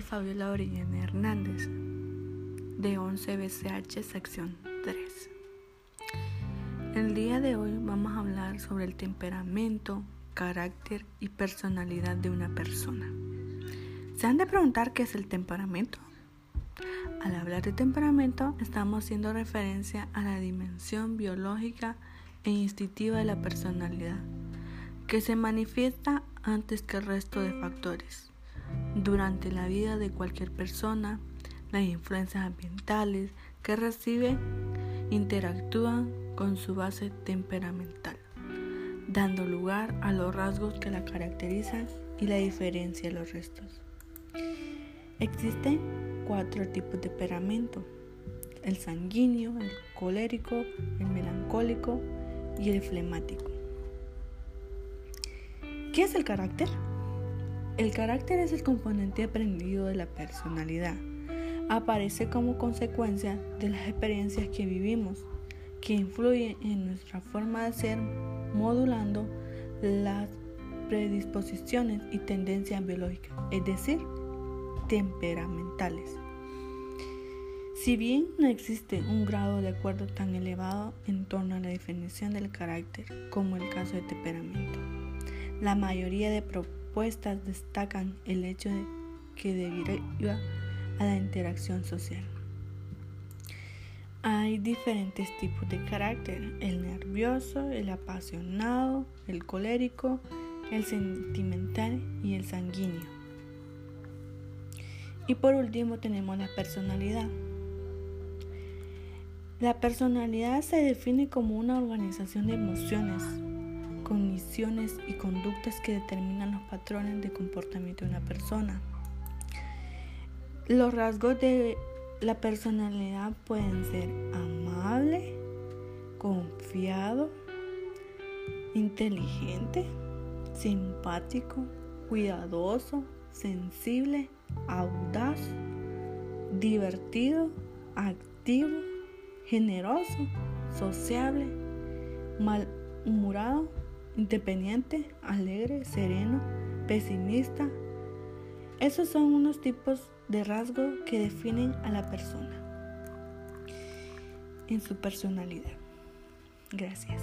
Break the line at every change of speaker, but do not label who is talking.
Fabiola Orellana Hernández, de 11 BCH, sección 3. El día de hoy vamos a hablar sobre el temperamento, carácter y personalidad de una persona. ¿Se han de preguntar qué es el temperamento? Al hablar de temperamento, estamos haciendo referencia a la dimensión biológica e instintiva de la personalidad, que se manifiesta antes que el resto de factores. Durante la vida de cualquier persona, las influencias ambientales que recibe interactúan con su base temperamental, dando lugar a los rasgos que la caracterizan y la diferencia de los restos. Existen cuatro tipos de temperamento, el sanguíneo, el colérico, el melancólico y el flemático. ¿Qué es el carácter? El carácter es el componente aprendido de la personalidad. Aparece como consecuencia de las experiencias que vivimos, que influyen en nuestra forma de ser, modulando las predisposiciones y tendencias biológicas, es decir, temperamentales. Si bien no existe un grado de acuerdo tan elevado en torno a la definición del carácter como el caso de temperamento, la mayoría de propuestas destacan el hecho de que deriva a la interacción social. Hay diferentes tipos de carácter, el nervioso, el apasionado, el colérico, el sentimental y el sanguíneo. Y por último tenemos la personalidad. La personalidad se define como una organización de emociones, y conductas que determinan los patrones de comportamiento de una persona. Los rasgos de la personalidad pueden ser amable, confiado, inteligente, simpático, cuidadoso, sensible, audaz, divertido, activo, generoso, sociable, malhumorado, independiente, alegre, sereno, pesimista. Esos son unos tipos de rasgos que definen a la persona en su personalidad. Gracias.